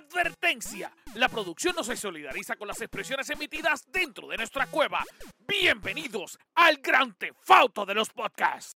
Advertencia. La producción no se solidariza con las expresiones emitidas dentro de nuestra cueva. Bienvenidos al gran tefauto de los podcasts.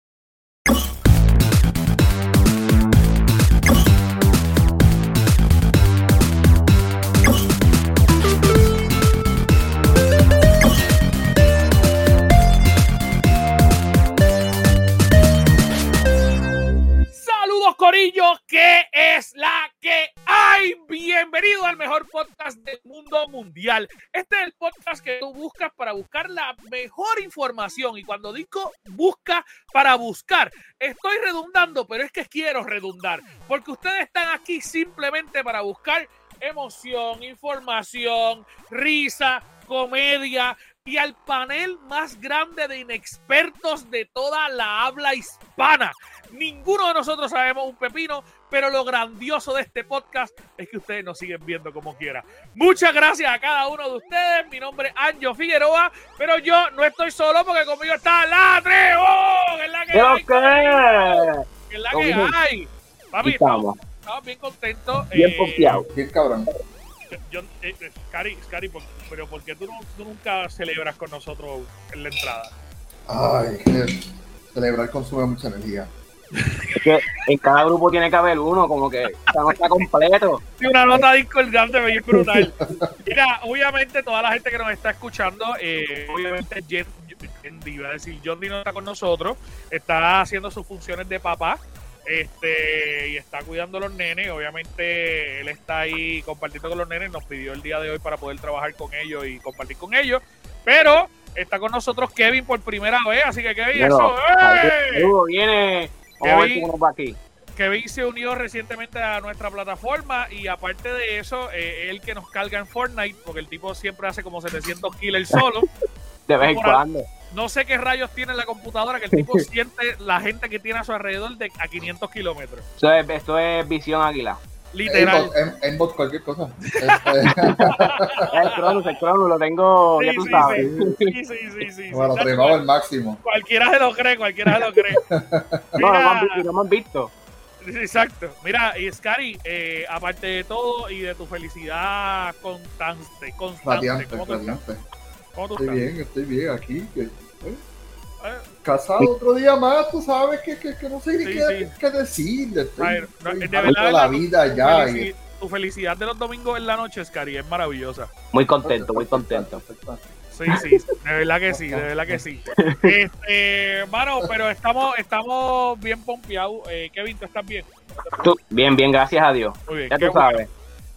Corillo, ¿qué es la que hay? Bienvenido al mejor podcast del mundo mundial. Este es el podcast que tú buscas para buscar la mejor información y cuando digo busca para buscar, estoy redundando, pero es que quiero redundar, porque ustedes están aquí simplemente para buscar emoción, información, risa, comedia y al panel más grande de inexpertos de toda la habla hispana. Ninguno de nosotros sabemos un pepino, pero lo grandioso de este podcast es que ustedes nos siguen viendo como quiera. Muchas gracias a cada uno de ustedes. Mi nombre es Anjo Figueroa, pero yo no estoy solo porque conmigo está la Treo, que es la que hay. Que es la que hay. Papi, estamos, estamos bien contentos. Bien eh, pompeado, bien cabrón. yo, eh, eh, Cari, Cari, por- pero ¿por qué tú, no- tú nunca celebras con nosotros en la entrada? Ay, que celebrar consume mucha energía. Que en cada grupo tiene que haber uno, como que o sea, no está completo. Sí, una nota discordante, bien brutal. Mira, obviamente toda la gente que nos está escuchando, eh, obviamente Jen, iba a decir, John D no está con nosotros, está haciendo sus funciones de papá. Este, y está cuidando a los nenes. Obviamente, él está ahí compartiendo con los nenes. Nos pidió el día de hoy para poder trabajar con ellos y compartir con ellos. Pero está con nosotros Kevin por primera vez. Así que, Kevin, eso, ¡eh! Viene. Kevin. va aquí. Kevin se unió recientemente a nuestra plataforma y aparte de eso, eh, él que nos carga en Fortnite, porque el tipo siempre hace como 700 kills solo. De vez en cuando. No sé qué rayos tiene en la computadora que el tipo siente la gente que tiene a su alrededor de a 500 kilómetros. Esto es, esto es visión águila. Literal. Aim- aimbot, cualquier cosa. Este, El Cronus, el Cronus, lo tengo, Sí, ya tú sí, sabes. sí, sí, sí, sí, sí. bueno, Sí, tremado al máximo. Cualquiera se lo cree, cualquiera se lo cree. No, no me han Mira, visto, no me han visto. Exacto. Mira, y Scary, eh, aparte de todo y de tu felicidad constante, constante, Radiante, ¿cómo tú radiante. ¿Cómo tú Estoy estás? bien, estoy bien aquí. que- eh, Eh, Casado otro día más, tú sabes que, que, que no sé ni Sí, qué, sí. qué decir. Estoy, no, estoy de verdad, la tu- vida ya. felici- y- tu felicidad de los domingos en la noche, Scary, es maravillosa. Muy contento, muy contento. Sí, sí, de verdad que sí, de verdad que sí. Este, mano, pero estamos, estamos bien pompeados. Eh, Kevin, ¿tú estás bien? Tú, bien, bien, gracias a Dios. Muy bien. Ya tú bueno, sabes.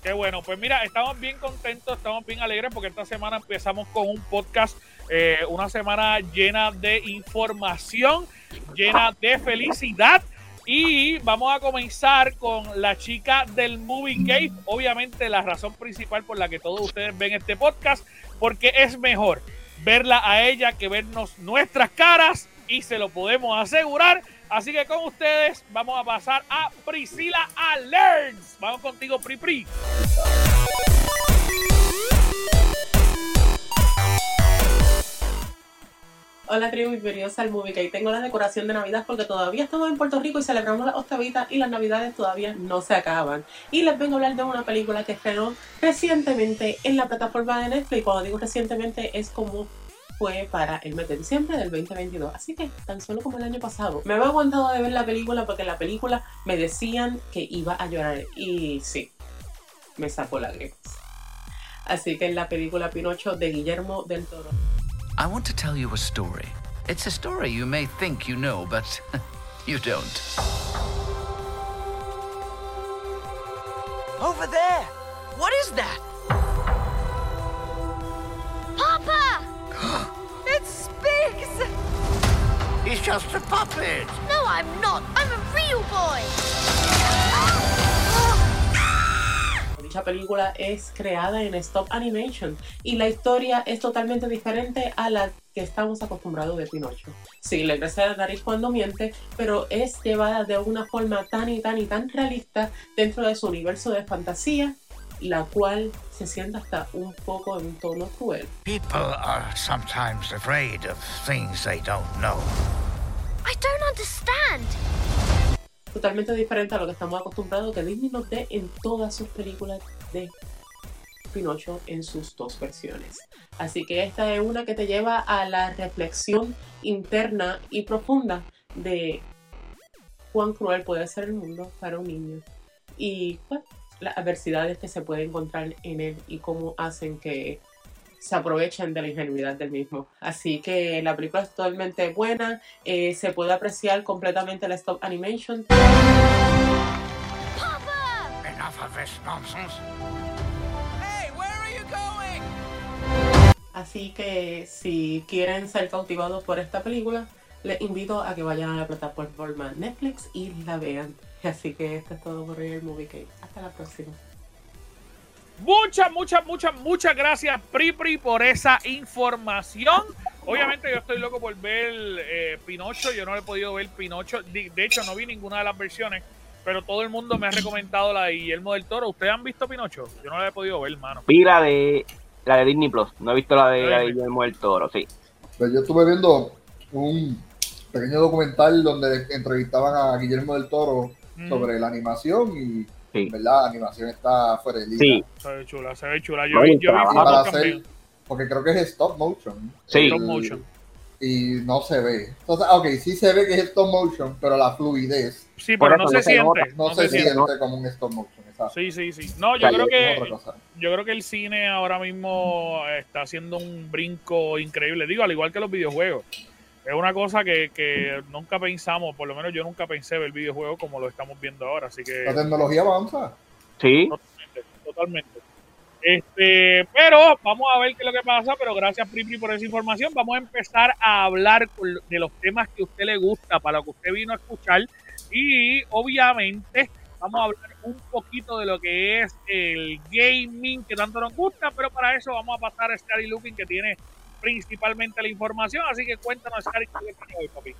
qué bueno. Pues mira, estamos bien contentos, estamos bien alegres porque esta semana empezamos con un podcast, eh, una semana llena de información, llena de felicidad. Y vamos a comenzar con la chica del Movie Cave. Obviamente la razón principal por la que todos ustedes ven este podcast, porque es mejor verla a ella que vernos nuestras caras y se lo podemos asegurar. Así que con ustedes vamos a pasar a Priscila Alerts. Vamos contigo, Pri Pri. Hola tribu, bienvenidos al Movie Cake. Tengo la decoración de Navidad porque todavía estamos en Puerto Rico y celebramos las octavitas y las Navidades todavía no se acaban. Y les vengo a hablar de una película que estrenó recientemente en la plataforma de Netflix. Cuando digo recientemente es como fue para el mes de diciembre del 2022. Así que tan solo como el año pasado. Me había aguantado de ver la película porque en la película me decían que iba a llorar. Y sí, me sacó lágrimas. Así que en la película Pinocho de Guillermo del Toro. I want to tell you a story. It's a story you may think you know, but you don't. Over there! What is that? Papa! it's Spigs! He's just a puppet. No, I'm not. I'm a real boy. Dicha película es creada en stop animation y la historia es totalmente diferente a la que estamos acostumbrados de Pinocho. Sí, le crece la nariz cuando miente, pero es llevada de una forma tan y tan y tan realista dentro de su universo de fantasía, la cual se siente hasta un poco en un tono cruel. People are sometimes afraid of things they don't know. I don't understand. Totalmente diferente a lo que estamos acostumbrados que Disney nos dé en todas sus películas de Pinocho en sus dos versiones. Así que esta es una que te lleva a la reflexión interna y profunda de cuán cruel puede ser el mundo para un niño y pues, las adversidades que se puede encontrar en él y cómo hacen que se aprovechen de la ingenuidad del mismo. Así que la película es totalmente buena, eh, se puede apreciar completamente la stop animation. Papa! Enough of this nonsense. Hey, where are you going? Así que si quieren ser cautivados por esta película, les invito a que vayan a la plataforma Netflix y la vean. Así que esto es todo por hoy el Movie Cake. Hasta la próxima. Muchas, muchas, muchas, muchas gracias, Pripri, por esa información. Obviamente yo estoy loco por ver eh, Pinocho, yo no he podido ver Pinocho, de, de hecho no vi ninguna de las versiones, pero todo el mundo me ha recomendado la de Guillermo del Toro. ¿Ustedes han visto Pinocho? Yo no la he podido ver, mano. Vi la de, la de Disney Plus. No he visto la de, la de Disney. Guillermo del Toro, sí. Pues yo estuve viendo un pequeño documental donde entrevistaban a Guillermo del Toro Mm, sobre la animación y, Sí. ¿verdad? La animación está fuera de liga. Sí, Se ve chula, se ve chula. Yo No, vi, yo vi Para hacer, porque creo que es stop motion. Sí. Stop motion. Y no se ve. Entonces, ok, sí se ve que es stop motion, pero la fluidez Sí, pero no se se siente. no, No se, se siente siente. como un stop motion. Exacto. Sí, sí, sí. No, O yo sea, creo que yo creo que el cine ahora mismo está haciendo un brinco increíble. Digo, al igual que los videojuegos. Es una cosa que, que nunca pensamos, por lo menos yo nunca pensé ver videojuegos como lo estamos viendo ahora. Así que La tecnología avanza. sí. totalmente, totalmente. Este, pero vamos a ver qué es lo que pasa. Pero gracias, Pripri, por esa información. Vamos a empezar a hablar de los temas que a usted le gusta, para lo que usted vino a escuchar. Y obviamente vamos a hablar un poquito de lo que es el gaming que tanto nos gusta. Pero para eso vamos a pasar a Scary Looking, que tiene principalmente la información. Así que cuéntanos, Scary, ¿qué tiene hoy, papi?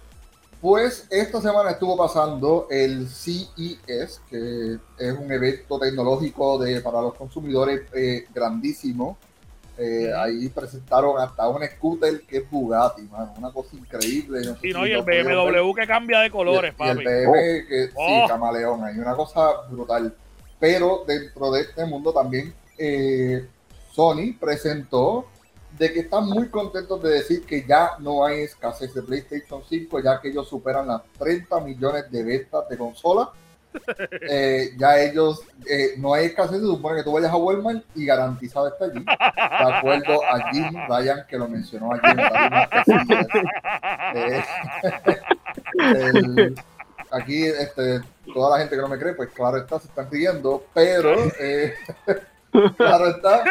Pues esta semana estuvo pasando el CES, que es un evento tecnológico de, para los consumidores eh, grandísimo. Eh, ahí presentaron hasta un scooter que es Bugatti, mano, una cosa increíble. no sé Y, no, si y el. BMW que cambia de colores, y, el- y el papi. BMW que Oh. sí, camaleón, hay una cosa brutal. Pero dentro de este mundo también eh, Sony presentó de que están muy contentos de decir que ya no hay escasez de PlayStation 5, ya que ellos superan las 30 millones de ventas de consolas. Eh, ya ellos, eh, no hay escasez, se supone que tú vayas a Walmart y garantizado está allí. De acuerdo a Jim Ryan, que lo mencionó ayer en la misma eh, el- aquí, este, toda la gente que no me cree, pues claro está, se están riendo, pero eh, claro está.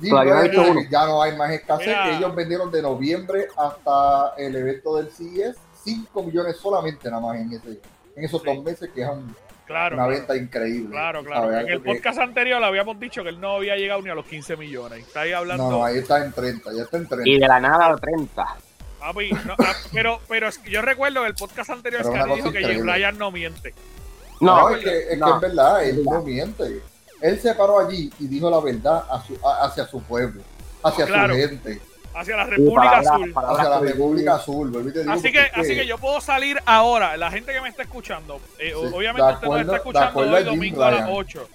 Que ya no hay más escasez, Mira. que ellos vendieron de noviembre hasta el evento del CES 5 millones solamente nada más en, ese, en esos Sí. dos meses, que es un- Claro, una claro. venta increíble. Claro, claro. ¿sabes? En el Algo que- podcast anterior le habíamos dicho que él no había llegado ni a los 15 millones. Está ahí hablando. No, no, ahí está en 30, ya está en 30. Y de la nada a 30. Papi, no, ah, pero, pero que yo recuerdo que el podcast anterior Scary dijo que Jim. Ryan no miente. No, No, es, que, es no. que verdad él no miente. Él se paró allí y dijo la verdad a su- a- hacia su pueblo, hacia Claro. su gente, Hacia la República Azul. hacia la. República Azul. Así que, así que yo puedo salir ahora. La gente que me está escuchando, eh, Sí, obviamente usted nos está escuchando hoy domingo a las Ryan. 8.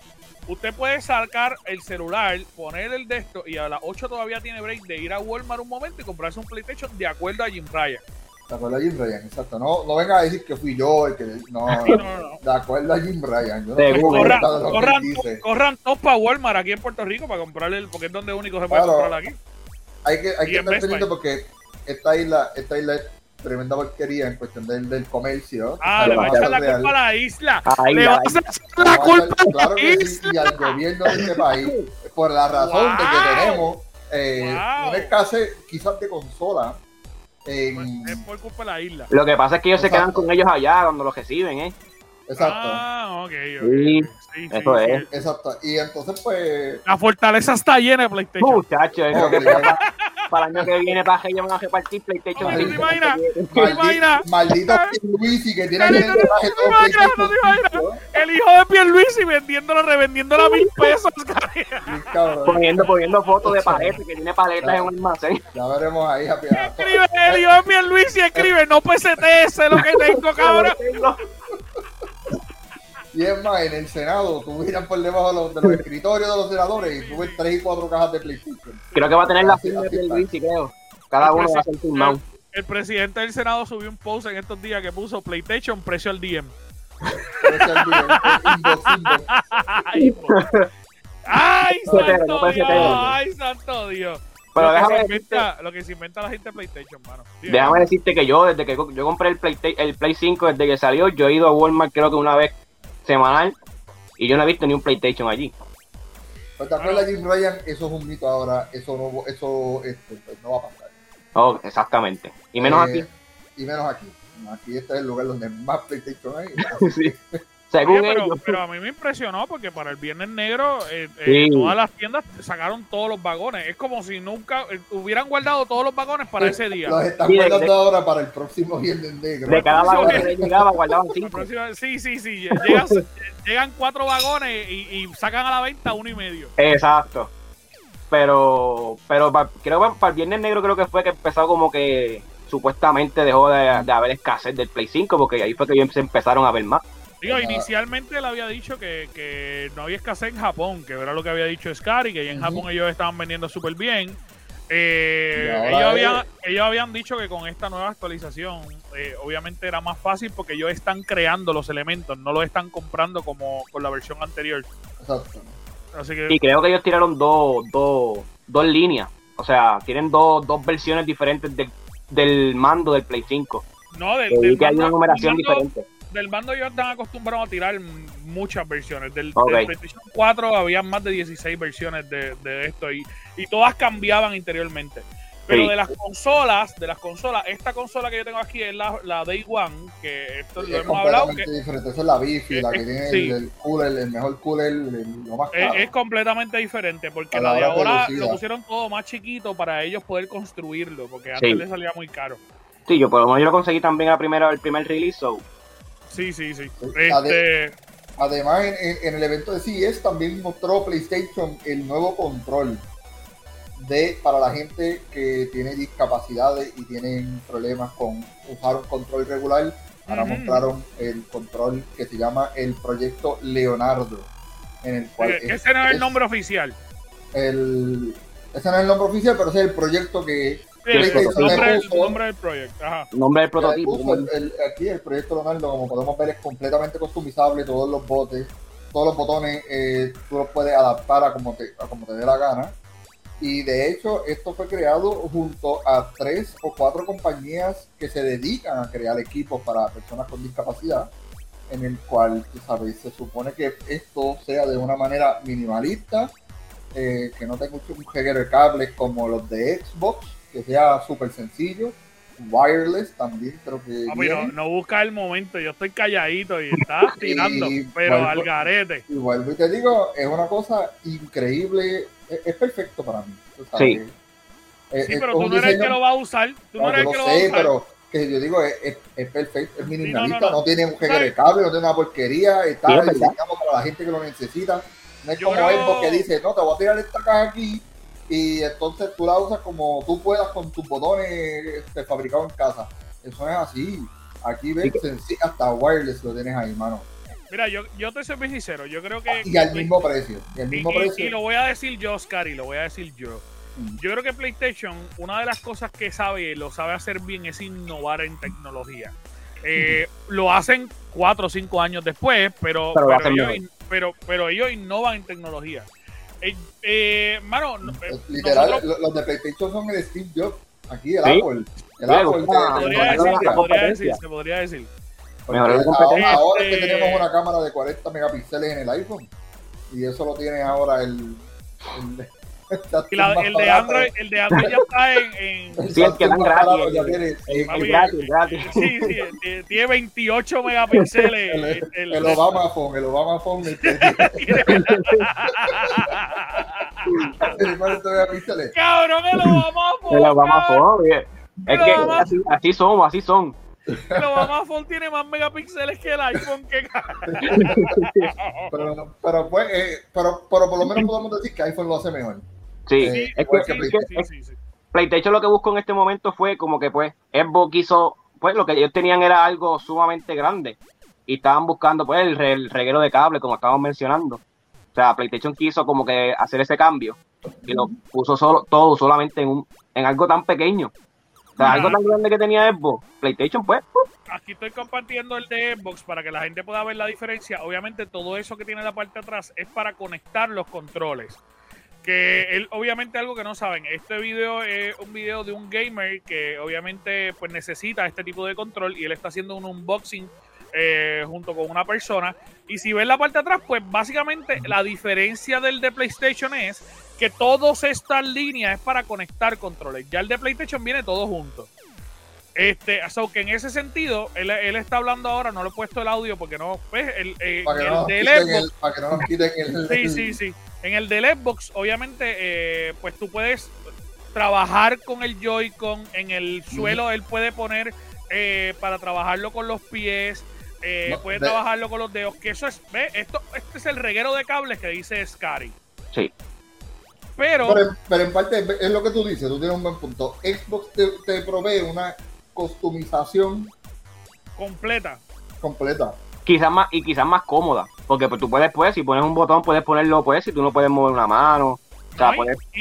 Usted puede sacar el celular, poner el de esto y a las 8 todavía tiene break de ir a Walmart un momento y comprarse un PlayStation de acuerdo a Jim Ryan. De acuerdo a Jim Ryan, exacto. No, no venga a decir que fui yo el que. No, No, no, no. de acuerdo a Jim Ryan. Yo no Seguro. tengo Corran, de que corran, corran todos para Walmart aquí en Puerto Rico para comprarle el, porque es donde único se puede Claro. comprar aquí. Hay que, hay y que estar pendiente porque esta isla, esta isla es tremenda porquería en cuestión del, del comercio. Ah, Claro, le va a echar la Real. culpa a la isla. Le vas a echar la a culpa a claro la que sí, isla. y al gobierno de este país, por la razón de que tenemos eh, Wow. una escasez quizás de consola en... Es por culpa de la isla. Lo que pasa es que ellos se quedan con ellos allá cuando los reciben, ¿eh? Exacto, Ah, ok, ok. Sí, eso sí. es. exacto. Y entonces pues... La fortaleza está llena de PlayStation. Muchachos, eso Ok. que para el año que viene para que van a repartir PlayStation Ay, ¿te 5. imaginas? ¿Te Maldi- imaginas? maldito Luisi que tiene que Maldito traje todo imaginas? PlayStation ¿No te imaginas? 5, El hijo de Pierluisi vendiéndola, revendiéndola a mil pesos. Poniendo, poniendo fotos de paletas, que tiene paletas en un almacén. Ya veremos ahí a a- Escribe, el hijo de Pierluisi escribe, no PCTS lo que tengo, cabrón. Y es más, en el Senado, tú miras por debajo de los, de los escritorios de los senadores y tú ves tres y cuatro cajas de PlayStation. Creo que va a tener la firma de así está. Pierluisi, creo. Cada uno va a ser firmado. El presidente del Senado subió un post en estos días que puso PlayStation precio al DM. El el inbox, inbox. Ay, santo Dios, ay, santo Dios. Pero lo, que déjame decirte, lo que se inventa la gente de PlayStation, mano. Déjame decirte que yo, desde que yo compré el Play, el Play 5, desde que salió, yo he ido a Walmart creo que una vez semanal y yo no he visto ni un PlayStation allí. Pero ¿Te acuerdas, Jim Ryan? Eso es un mito ahora. Eso no, eso, este, pues, no va a pasar. Oh, exactamente. Y menos Eh, aquí. Y menos aquí. Aquí este es el lugar donde más PlayStation hay. Sí. Según Oye, pero, ellos. pero a mí me impresionó porque para el Viernes Negro eh, eh, Sí. todas las tiendas sacaron todos los vagones. Es como si nunca eh, hubieran guardado todos los vagones para ese día. Los están Sí, guardando de- ahora para el próximo Viernes Negro. De cada vagón que llegaba, guardaban cinco. próxima- sí, sí, sí. Llegan, llegan cuatro vagones y, y sacan a la venta uno y medio. Exacto. Pero, pero pa- creo que para el Viernes Negro creo que fue que empezó como que supuestamente dejó de, de haber escasez del Play 5 porque ahí fue que ellos se empezaron a ver más. Digo, Ah. inicialmente él había dicho que, que no había escasez en Japón, que era lo que había dicho Scary, que ya en. Japón ellos estaban vendiendo súper bien. Eh, Y ellos, habían, ellos habían dicho que con esta nueva actualización, eh, obviamente era más fácil porque ellos están creando los elementos, no los están comprando como con la versión anterior. Exacto. Así que Y creo que ellos tiraron dos, dos, dos líneas. O sea, tienen dos, dos versiones diferentes del- del mando del Play 5. no, del, Que vi del que hay una mando- numeración mando- diferente. Del mando ellos están acostumbrados a tirar muchas versiones. Del, PlayStation 4 había más de 16 versiones de, de esto y, y todas cambiaban interiormente. Pero Sí. de las consolas, de las consolas, esta consola que yo tengo aquí es la, la Day One, que esto lo Es hemos hablado, completamente que diferente. Esa es la bifi, la que Eh, tiene sí. el, el cooler, el mejor cooler, el- lo más es, caro. es completamente diferente, porque la la de hora de ahora lo pusieron todo más chiquito para ellos poder construirlo, porque antes Sí. les salía muy caro. Sí, yo por lo menos yo lo conseguí también a primera, el primer release. so, Sí, sí, sí. De- Este, Además, en, el evento de CES también mostró PlayStation el nuevo control de para la gente que tiene discapacidades y tienen problemas con usar un control regular. Ahora mostraron el control que se llama el proyecto Leonardo, en el cual es- ese no es el nombre oficial. el- ese no es el nombre oficial, pero ese es el proyecto que nombre, del proyecto. Ajá. nombre del prototipo. el- el- aquí el proyecto Leonardo, como podemos ver, es completamente customizable. Todos los botes, todos los botones, eh, tú los puedes adaptar a como, te, a como te dé la gana. Y de hecho, esto fue creado junto a tres o cuatro compañías que se dedican a crear equipos para personas con discapacidad. En el cual, tú sabes, se supone que esto sea de una manera minimalista, eh, que no tenga un jeguero de cables como los de Xbox, que sea súper sencillo, wireless también creo que Papi, no, no busca el momento, yo estoy calladito y estás tirando, Y pero vuelvo- al garete. y vuelvo y te digo, es una cosa increíble, es, es perfecto para mí. Sí. Es- Sí, pero tú no eres el que lo va a usar. Tú no, no, eres el yo que lo lo va a sé, usar. pero que yo digo, es, es- es perfecto, es minimalista, no, no, no. tiene un de cable, no tiene una porquería, está diseñado para la gente que lo necesita. No es Yo como Xbox que dice, no, te voy a tirar esta caja aquí y entonces tú la usas como tú puedas con tus botones este, fabricados en casa. Eso es así. Aquí ves, senci- hasta wireless lo tienes ahí, mano. Mira, yo, yo te soy bien sincero. Yo creo que. Y al mismo precio. Y al y- mismo y- precio. y lo voy a decir yo, Oscar, y lo voy a decir yo. Mm. Yo creo que PlayStation, una de las cosas que sabe y lo sabe hacer bien es innovar en tecnología. Eh, Lo hacen cuatro o cinco años después, pero, Pero ellos, pero, pero ellos innovan en tecnología. Eh, eh, mano, no- eh, Es Literal, nosotros- lo- los de PlayStation son el Steve Jobs. Aquí el Sí. Apple. El Apple de- podría decir, se podría decir, se podría decir. ahora es que Este- tenemos una cámara de 40 megapíxeles en el iPhone. Y eso lo tiene ahora el. el, Y la- el, de Android, el de Android ya está en, en- Sí, el que dan gratis, Ya el- tiene, sí, Papi, gratis, gratis. Sí, sí, eh, tiene 28 megapíxeles. el, el- el, el- Obama Phone, el Obama Phone. este, tiene 40 megapíxeles. Cabrón, el Obama Phone. lo vamos a cabrón. poner, oye. Es que así, así somos, así son. El Obama Phone tiene más megapíxeles que el iPhone. Que... Pero, pero, pues, eh, pero, pero por lo menos podemos decir que iPhone lo hace mejor. Sí, Sí, es igual que, que es que- sí, sí, sí. PlayStation lo que buscó en este momento fue como que pues Xbox quiso, pues lo que ellos tenían era algo sumamente grande y estaban buscando pues el, re- el reguero de cable, como estábamos mencionando. O sea, PlayStation quiso como que hacer ese cambio y lo puso solo, todo solamente en, un, en algo tan pequeño. O sea, Ajá. algo tan grande que tenía Xbox, PlayStation pues. Aquí estoy compartiendo el de Xbox para que la gente pueda ver la diferencia. Obviamente todo eso que tiene la parte de atrás es para conectar los controles. Que él, obviamente algo que no saben, este video es un video de un gamer que obviamente pues necesita este tipo de control y él está haciendo un unboxing eh, junto con una persona. Y si ven la parte de atrás, pues básicamente la diferencia del de PlayStation es que todas estas líneas es para conectar controles. Ya el de PlayStation viene todo junto. Este, so que en ese sentido, él, él está hablando ahora, no lo he puesto el audio porque no, pues, el, eh, Para que, el no nos del quiten Xbox, el, para que no nos quiten el. Sí, sí, sí. En el del Xbox, obviamente, eh, pues tú puedes trabajar con el Joy-Con. En el suelo, él puede poner eh, para trabajarlo con los pies. eh, No, puede de- trabajarlo con los dedos. Que eso es, ve, esto, este es el reguero de cables que dice Scary. sí. Pero, Pero, en- pero en parte es- es lo que tú dices, tú tienes un buen punto. Xbox te, te provee una customización completa. completa. Quizás más, y quizás más cómoda, porque pues, tú puedes pues, si pones un botón puedes ponerlo pues, si tú no puedes mover una mano, o sea,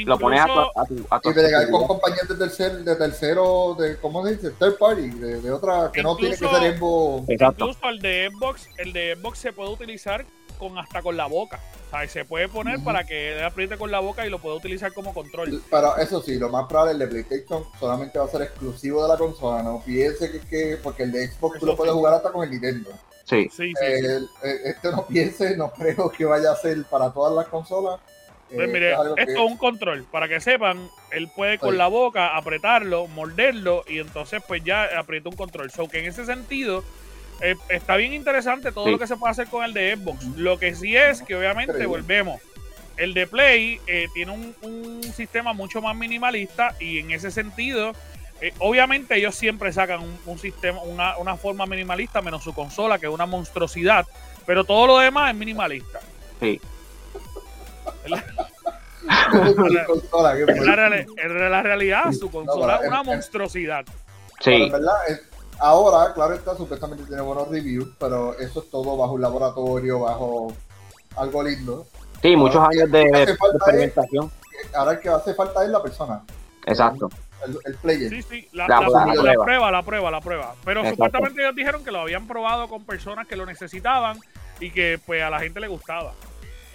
lo pones a tu, a tu, a tu Y bregar con compañías de tercer, de tercero, de, ¿cómo se dice? Third party, de, de otra, que no tiene que ser Xbox. Exacto. Incluso el de Xbox, el de Xbox se puede utilizar con hasta con la boca. O sea, se puede poner para que él apriete con la boca y lo pueda utilizar como control. Pero eso sí, lo más probable el de PlayStation solamente va a ser exclusivo de la consola. No piense que, que porque el de Xbox tú Eso lo puedes sí. jugar hasta con el Nintendo. Sí. Sí, sí, sí. El- eh, este no piense, no creo que vaya a ser para todas las consolas. Pues Eh, mire, es esto es un control. Para que sepan, él puede con Sí. la boca apretarlo, morderlo y entonces pues ya aprieta un control. So que en ese sentido eh, está bien interesante todo Sí. lo que se puede hacer con el de Xbox. Lo que sí es que obviamente Increíble. volvemos. El de Play eh, tiene un, un sistema mucho más minimalista y en ese sentido, eh, obviamente ellos siempre sacan un, un sistema, una, una forma minimalista menos su consola, que es una monstruosidad, pero todo lo demás es minimalista. Sí. la, reali- en la realidad, su consola pero es una monstruosidad. Pero Sí, en verdad, es- ahora, claro está, supuestamente tiene buenos reviews, pero eso es todo bajo un laboratorio, bajo algo lindo. sí, muchos años de, es- experimentación. Ahora el que hace falta es la persona, Exacto. El, el player. Sí, sí, la, La la- prueba, la la prueba. prueba, la prueba, la prueba. Pero Exacto. supuestamente ellos dijeron que lo habían probado con personas que lo necesitaban y que pues a la gente le gustaba.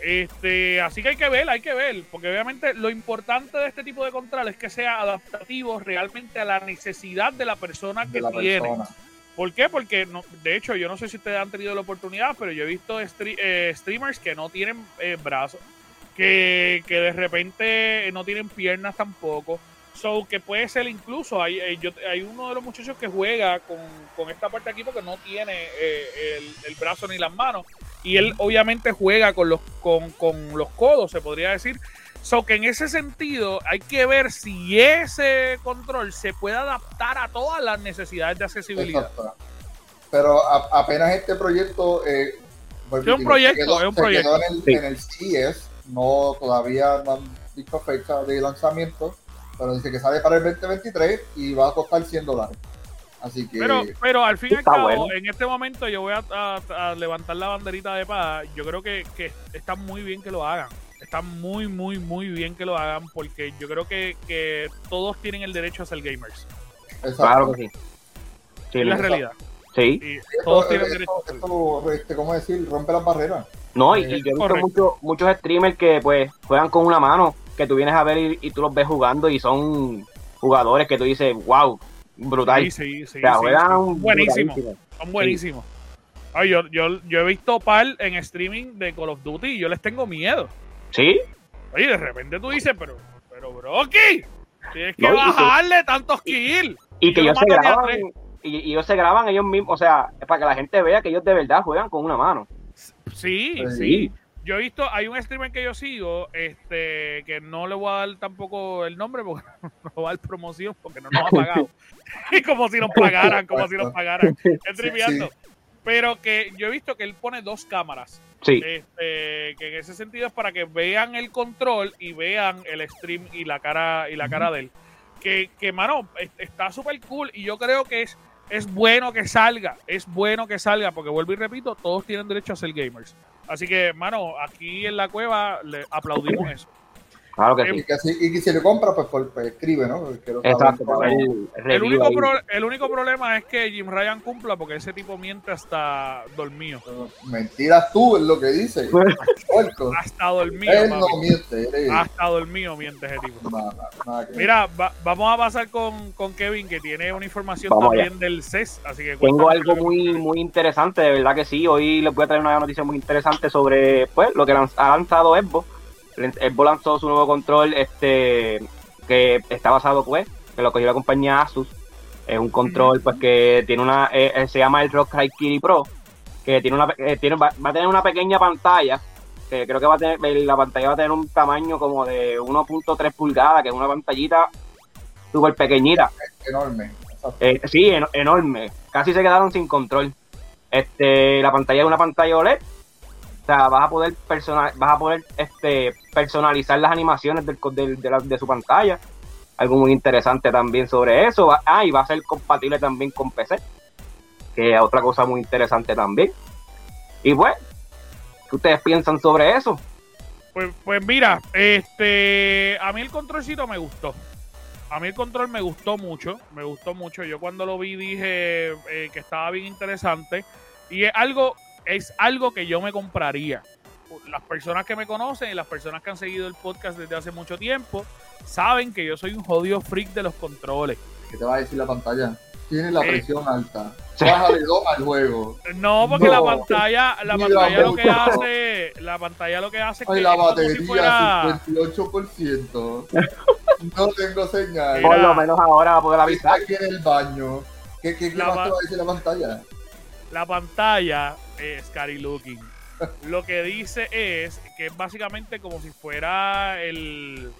Este, así que hay que ver, hay que ver, porque obviamente lo importante de este tipo de control es que sea adaptativo realmente a la necesidad de la persona que la tiene. persona. ¿Por qué? Porque, no, de hecho, yo no sé si ustedes han tenido la oportunidad, pero yo he visto stre- eh, streamers que no tienen eh, brazos, que, que de repente no tienen piernas tampoco. So, que puede ser incluso, hay, eh, yo, hay uno de los muchachos que juega con, con esta parte aquí porque no tiene eh, el, el brazo ni las manos. Y él obviamente juega con los, con, con los codos, se podría decir. So que en ese sentido hay que ver si ese control se puede adaptar a todas las necesidades de accesibilidad. Exacto. Pero a- apenas este proyecto. Eh, y Es un proyecto, quedó- es un proyecto. en el, Sí. en el CES, no, todavía no han visto fecha de lanzamiento, pero dice que sale para el 2023 y va a costar 100 dólares. Así que. Pero, pero al fin y al cabo, bueno. en este momento yo voy a, a- a levantar la banderita de paz. Yo creo que, que está muy bien que lo hagan. Está muy, muy, muy bien que lo hagan porque yo creo que, que todos tienen el derecho a ser gamers. exacto. Claro que sí. Sí, Es la realidad. sí. Y Esto, todos tienen esto- derecho esto, este, ¿cómo decir? Rompe las barreras. No, y, Eh, y yo he visto muchos streamers que pues juegan con una mano, que tú vienes a ver y, y tú los ves jugando y son jugadores que tú dices, wow, brutal. Sí, sí, sí, o sea, sí, juegan sí. Buenísimo. brutalísimo. Son buenísimos. Ay, yo, yo, yo he visto par en streaming de Call of Duty y yo les tengo miedo. Sí, Oye, de repente tú dices, pero, pero, Brocky, tienes que No, bajarle tantos kills. y que ellos lo se graban, y, y ellos se graban ellos mismos, o sea, es para que la gente vea que ellos de verdad juegan con una mano. Sí, Sí. sí. Yo he visto, hay un streamer que yo sigo, este, que no le voy a dar tampoco el nombre porque no va a dar promoción porque no nos ha pagado. y como si nos pagaran, como si nos pagaran. Es triviando. Pero que yo he visto que él pone dos cámaras. Sí, Este, que en ese sentido es para que vean el control y vean el stream y la cara y la cara de él. Que, que mano, es- está súper cool y yo creo que es es bueno que salga, es bueno que salga, porque vuelvo y repito, todos tienen derecho a ser gamers. Así que, mano, aquí en la cueva le aplaudimos eso. Claro que Eh, sí. Y, que si, y que si le compra, pues, por- pues escribe, ¿no? Exacto, ver el único, pro- el único problema es que Jim Ryan cumpla, porque ese tipo miente hasta dormido. Mentiras tú, es lo que dice. Puerco. Hasta dormido, Él no papi. miente, eres. Hasta dormido miente ese tipo. Nada, nada que ver. Mira, va- vamos a pasar con, con Kevin, que tiene una información Vamos también del CES. Así que Tengo algo lo muy muy interesante, de verdad que sí. Hoy les voy a traer una noticia muy interesante sobre pues lo que ha lanzado Xbox. Xbox lanzó su nuevo control este que está basado pues que lo cogió la compañía Asus. Es un control pues que tiene una eh, eh, se llama el Rock Kitty Pro que tiene una eh, tiene va, va a tener una pequeña pantalla que creo que va a tener la pantalla va a tener un tamaño como de 1.3 pulgadas, que es una pantallita súper pequeñita. Enorme. Eh, sí, en- enorme. Casi se quedaron sin control. Este, la pantalla es una pantalla OLED. O sea, vas a poder personal, vas a poder este personalizar las animaciones del, del- de, su pantalla. Algo muy interesante también sobre eso. Ah, y va a ser compatible también con PC. Que es otra cosa muy interesante también. Y pues, ¿qué ustedes piensan sobre eso? Pues, pues mira, este, a mí el controlcito me gustó. A mí el control me gustó mucho, me gustó mucho. Yo cuando lo vi dije eh, que estaba bien interesante y es algo, es algo que yo me compraría. Las personas que me conocen y las personas que han seguido el podcast desde hace mucho tiempo saben que yo soy un jodido freak de los controles. ¿Qué te va a decir la pantalla? Tiene la Eh. presión alta. Sí. Bájale dos al juego. No, porque No. la pantalla, la pantalla lo que hace, la pantalla lo que hace es Ay, que la batería, si fuera 58%. No tengo señal. Por lo menos ahora va a poder Está avisar. aquí en el baño. ¿Qué, qué, qué La más te va a decir la pantalla? La pantalla es scary looking. Lo que dice es que es básicamente como si fuera el,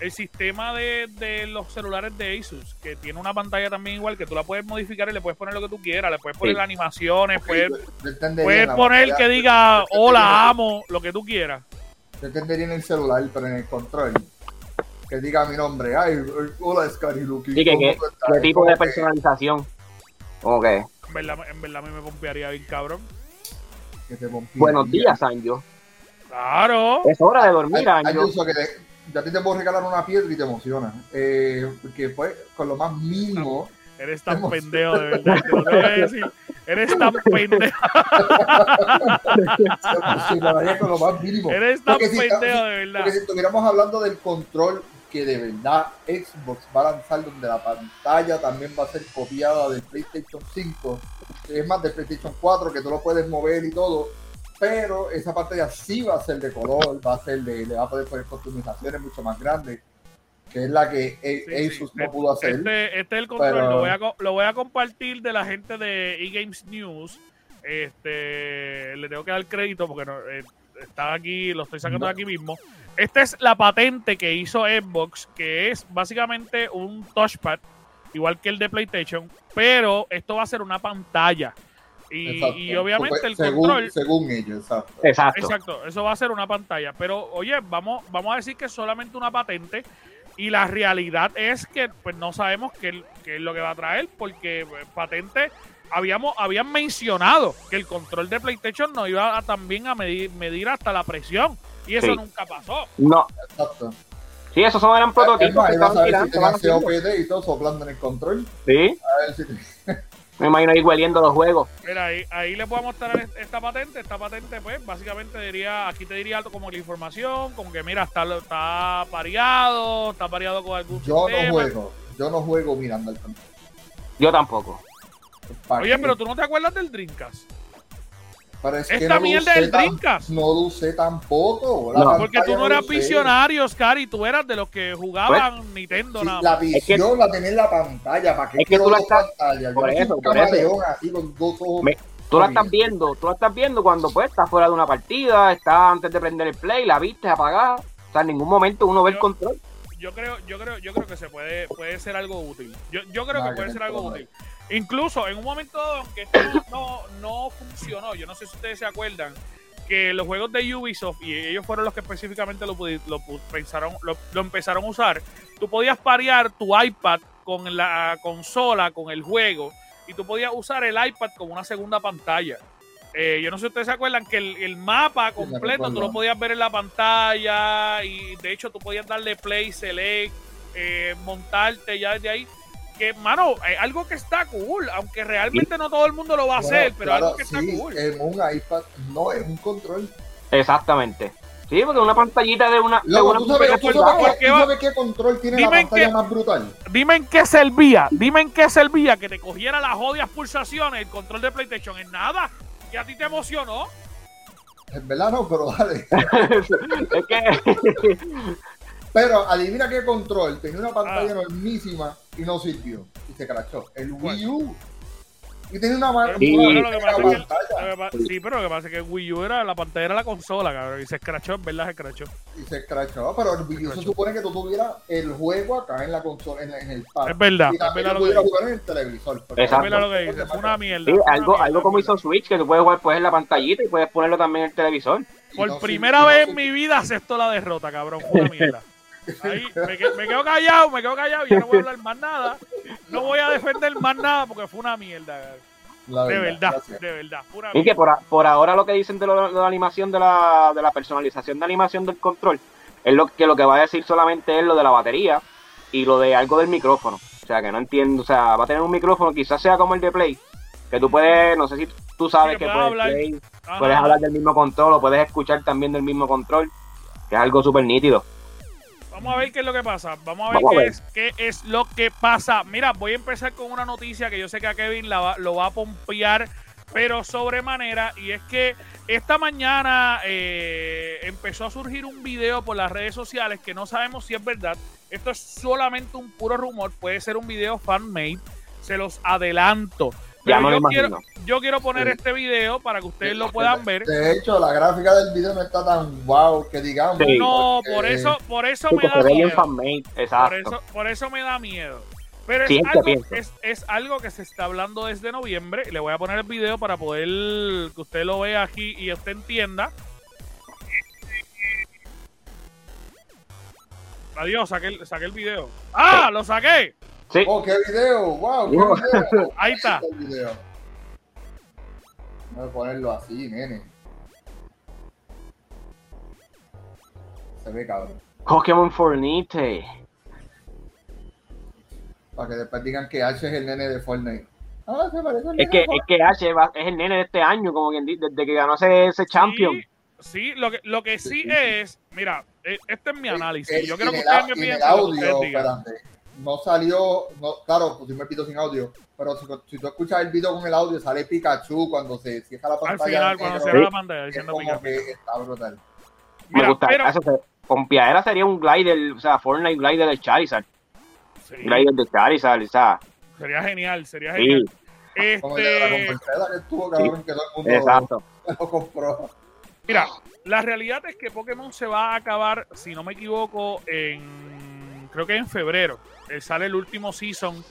el sistema de, de los celulares de Asus, que tiene una pantalla también igual, que tú la puedes modificar y le puedes poner lo que tú quieras, le puedes poner Sí. animaciones, Ok, puedes, yo puedes poner pantalla- que diga hola, amo, lo que tú quieras. Yo entendería en el celular, pero en el control. Que diga mi nombre. Ay, hola, Scary Lucky. Sí, qué tipo ¿Cómo de personalización. Que, En verdad, en verdad a mí me pompearía bien, cabrón. Que te pompía? buenos días, Sancho. Claro. Es hora de Hay, dormir, hay Anjo. uso que te- yo a ti te puedo regalar una piedra y te emociona. Eh, porque pues, con lo más mínimo. Eres tan pendejo, de verdad. Te lo decir. Eres tan pendejo. te emocionaría con lo más mínimo. Eres tan Porque si- pendejo, de verdad. Porque si estuviéramos hablando del control que de verdad Xbox va a lanzar donde la pantalla también va a ser copiada del PlayStation 5, que es más del PlayStation 4, que tú lo puedes mover y todo, pero esa pantalla sí va a ser de color, va a ser de, le va a poder poner customizaciones mucho más grandes, que es la que sí. Asus no pudo hacer. Este, este es el control, Pero- lo, voy a, co- lo voy a compartir de la gente de eGames News. Este, le tengo que dar crédito porque no, eh, está aquí, lo estoy sacando de aquí mismo. Esta es la patente que hizo Xbox, que es básicamente un touchpad, igual que el de PlayStation, pero esto va a ser una pantalla. Y, y obviamente el según, control, según ellos, exacto. Exacto. Exacto, eso va a ser una pantalla. Pero, oye, vamos, vamos a decir que es solamente una patente. Y la realidad es que pues no sabemos qué, qué es lo que va a traer, porque pues, patente, habíamos, habían mencionado que el control de PlayStation no iba a, también a medir, medir hasta la presión. Y eso Sí. nunca pasó. No, exacto. Sí, esos son eran Es prototipos que iba a tirando. si y todo soplando en el control. Sí, A ver si me imagino ahí hueliendo los juegos. Mira, ahí, ahí les voy a mostrar est- esta patente. Esta patente, pues, básicamente diría, aquí te diría algo como la información, como que mira, está, está pareado, está pareado con algún yo no juego. Yo no juego mirando el control. Yo tampoco. ¿Para Oye, pero tú no te acuerdas del Dreamcast. Pero es que Esta no lo mierda usé del Dreamcast. No lo usé tampoco. La No. Porque pantalla tú no eras visionario, Oscar, y tú eras de los que jugaban Nintendo Sí, nada la más. visión la tenés en la pantalla. ¿Para qué Es que tú la estás- pantallas? Yo por no eso, por eso. así con dos ojos. Me- Tú la estás viendo, tú la estás viendo cuando pues estás fuera de una partida, está antes de prender el play, la viste apagada. O sea, en ningún momento uno ve el Yo- control. Yo creo, yo creo, yo creo que se puede, puede ser algo útil. Yo, yo creo Nada que que puede ser algo con útil. Incluso en un momento dado, aunque esto no, no funcionó, yo no sé si ustedes se acuerdan que los juegos de Ubisoft y ellos fueron los que específicamente lo, lo pensaron, lo, lo empezaron a usar. Tú podías parear tu iPad con la consola, con el juego y tú podías usar el iPad como una segunda pantalla. Eh, yo no sé si ustedes se acuerdan que el, el mapa completo tú lo podías ver en la pantalla y de hecho tú podías darle play, select, eh, montarte ya desde ahí. Que, mano, es algo que está cool, aunque realmente no todo el mundo lo va a Bueno, hacer, pero claro, algo que está cool. En un iPad no es un control. Exactamente. Sí, porque una pantallita de una. de Luego, una ¿tú sabes, tú qué, tú sabes qué control tiene la Dime en pantalla qué- más brutal? Dime en qué servía, dime en qué servía que te cogiera las jodidas pulsaciones el control de PlayStation. En nada. Y a ti te emocionó. En verdad no, pero dale. es que. Pero adivina qué control. Tenía una pantalla Ah. enormísima y no sirvió. Y se crachó. El Wii U. Y tenía una, ma- Sí. Pero lo que mega pasa es que el- pantalla. lo que pa- sí, pero lo que pasa es que el Wii U era la pantalla era la consola, cabrón. Y se escrachó, en verdad se escrachó. Y se crachó. Pero el Wii U se supone que tú tuvieras el juego acá en la consola, en, en el pad. Es verdad, Y es también verdad lo pudieras jugar en el televisor. pero Exacto. Es verdad lo que dices. Fue una mierda. Sí, fue una algo, mierda, algo como hizo Switch, que tú puedes jugar pues, en la pantallita y puedes ponerlo también en el televisor. Y Por no primera vez no en mi vida acepto la derrota, cabrón. Fue una mierda. Ahí me, que- me quedo callado, me quedo callado. Ya no voy a hablar más nada. No voy a defender más nada porque fue una mierda. De verdad, gracias. de verdad. Una Y que por, a- por ahora lo que dicen de, lo- de la animación de la, de la personalización de animación del control es lo que lo que va a decir solamente es lo de la batería y lo de algo del micrófono. O sea, que no entiendo. O sea, va a tener un micrófono, quizás sea como el de Play, que tú puedes, no sé si tú sabes Sí, que que puedes, hablar. Play, puedes hablar del mismo control o puedes escuchar también del mismo control, que es algo súper nítido. Vamos a ver qué es lo que pasa. Vamos a ver, Vamos a qué, ver. Es, qué es lo que pasa. Mira, voy a empezar con una noticia que yo sé que a Kevin la va- lo va a pompear, pero sobremanera. Y es que esta mañana eh, empezó a surgir un video por las redes sociales que no sabemos si es verdad. Esto es solamente un puro rumor. Puede ser un video fan-made. Se los adelanto. Ya lo yo, quiero, yo quiero poner Sí. este video para que ustedes lo puedan ver. De hecho, la gráfica del video no está tan wow que digamos. Sí. No, por eso, por eso Sí, me da miedo. Por eso, por eso me da miedo. Pero es, algo, es, es algo que se está hablando desde noviembre. Le voy a poner el video para poder que usted lo vea aquí y usted entienda. Adiós, saqué saqué el video. ¡Ah! ¡Lo saqué! Sí, Oh, qué video, wow, qué Wow. video. Ahí está. el video. Voy a ponerlo así, nene. Se ve cabrón. Pokémon Fornite. Para que después digan que H es el nene de Fortnite. Ah, se parece al Es nene que, de es que H va- es el nene de este año, como quien dice, desde que ganó ese, ese champion. Sí, sí, lo que, lo que sí Sí. es, mira, eh, este es mi análisis. Eh, Yo quiero que el ustedes me en el piensen no salió, no, claro, pusimos el video sin audio, pero si, si tú escuchas el video con el audio, sale Pikachu cuando se cierra la Al pantalla. final, en cuando cierra la pantalla diciendo que está brutal. Me Mira, gusta. pero- Eso se- con Piadera sería un glider, o sea, Fortnite glider del Charizard. Sí, Glider del Charizard, o sea, sería genial, sería sí, genial. Como el de la Este, compensada que estuvo, cabrón, que todo el mundo exacto. lo compró. mira, la realidad es que Pokémon se va a acabar, si no me equivoco, en creo que en febrero. Eh, sale el último season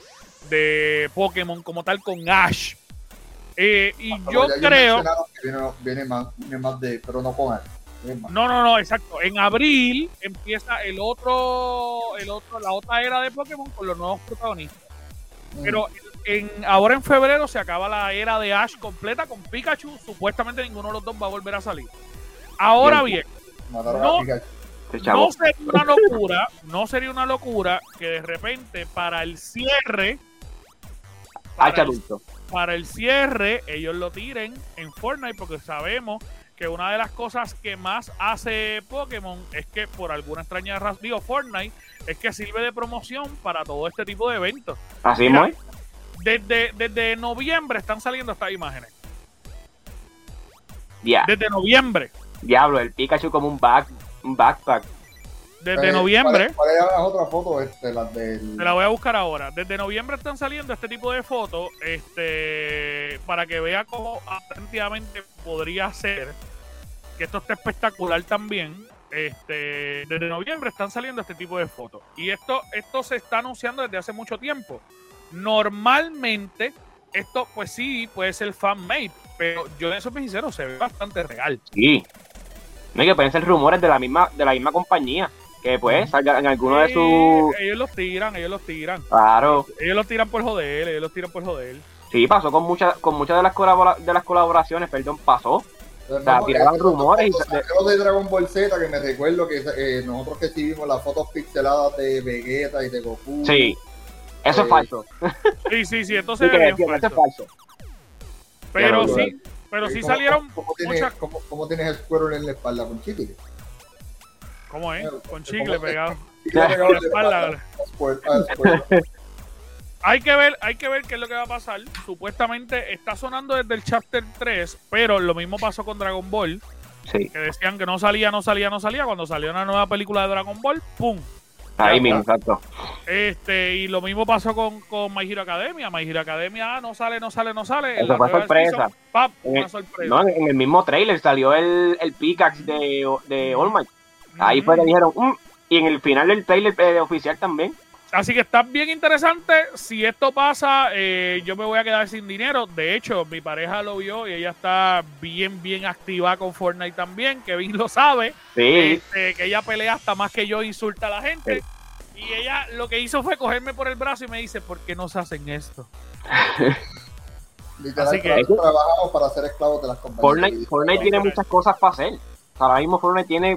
de Pokémon como tal con Ash. Eh, y Pero yo creo, que Viene, viene más, viene más de, pero no con él. no, no, no, exacto. En abril empieza el otro, el otro, la otra era de Pokémon con los nuevos protagonistas. Mm. Pero en, ahora en febrero se acaba la era de Ash completa con Pikachu. Supuestamente ninguno de los dos va a volver a salir. Ahora bien, Mataron no- chavo. no sería una locura, no sería una locura que de repente para el cierre, para H el, adulto. para el cierre, ellos lo tiren en Fortnite porque sabemos que una de las cosas que más hace Pokémon es que por alguna extraña razón, digo Fortnite, es que sirve de promoción para todo este tipo de eventos. Así Mira, es. Desde, desde noviembre están saliendo estas imágenes. Ya, Desde noviembre. diablo, el Pikachu como un back, backpack. Desde Eh, noviembre. ¿Cuál es, cuál es la otra foto? Este, las del. Te la voy a buscar ahora. Desde noviembre están saliendo este tipo de fotos. Este. Para que vea cómo aparentemente podría ser. Que esto está espectacular también. Este. Desde noviembre están saliendo este tipo de fotos. Y esto, esto se está anunciando desde hace mucho tiempo. Normalmente. Esto, pues sí, puede ser fan-made. Pero yo, de eso soy sincero, se ve bastante real. Sí. No hay que pueden ser rumores de la misma, de la misma compañía. Que pues salga en alguno de Sí, sus. Ellos los tiran, ellos los tiran. Claro. Ellos los tiran por joder, ellos los tiran por joder. Sí, pasó con muchas con muchas de las colabora- de las colaboraciones, perdón, pasó. Entonces, sea, no, tiraban cuando- rumores y de Dragon Ball Z, que me recuerdo que eh, nosotros recibimos las fotos pixeladas de Vegeta y de Goku. Sí, eso Eh, es falso. Sí, sí, sí, que decía, eso es falso. falso. Pero Pero, sí, pero sí ¿Cómo- salieron cómo, cómo tienes, muchas. cómo, cómo tienes el cuero en la espalda con chicle? ¿Cómo es? ¿Cómo- Con chicle pegado. Pegado en la espalda. Hay que ver, hay que ver qué es lo que va a pasar. Supuestamente está sonando desde el chapter 3, pero lo mismo pasó con Dragon Ball, Sí, que decían que no salía, no salía, no salía. Cuando salió una nueva película de Dragon Ball, ¡pum! Ahí Ya mismo, está. exacto. Este, y lo mismo pasó con, con My Hero Academia. My Hero Academia, ah, no sale, no sale, no sale. En Eso fue sorpresa. season, ¡pap! En una el- sorpresa. No, en el mismo trailer salió el, el Pickaxe de, de All Might. Ahí Ujú. fue que dijeron, "Mm", y en el final del trailer eh, oficial también. Así que está bien interesante. Si esto pasa, eh, yo me voy a quedar sin dinero. De hecho, mi pareja lo vio y ella está bien, bien activa con Fortnite también. Kevin lo sabe. Sí, Este, que ella pelea hasta más que yo, insulta a la gente. Y ella lo que hizo fue cogerme por el brazo y me dice, ¿por qué no se hacen esto? Literal, Así que- tra- trabajamos para ser esclavos de las compañías. Fortnite, Fortnite tiene muchas cosas para hacer. Ahora mismo Fortnite tiene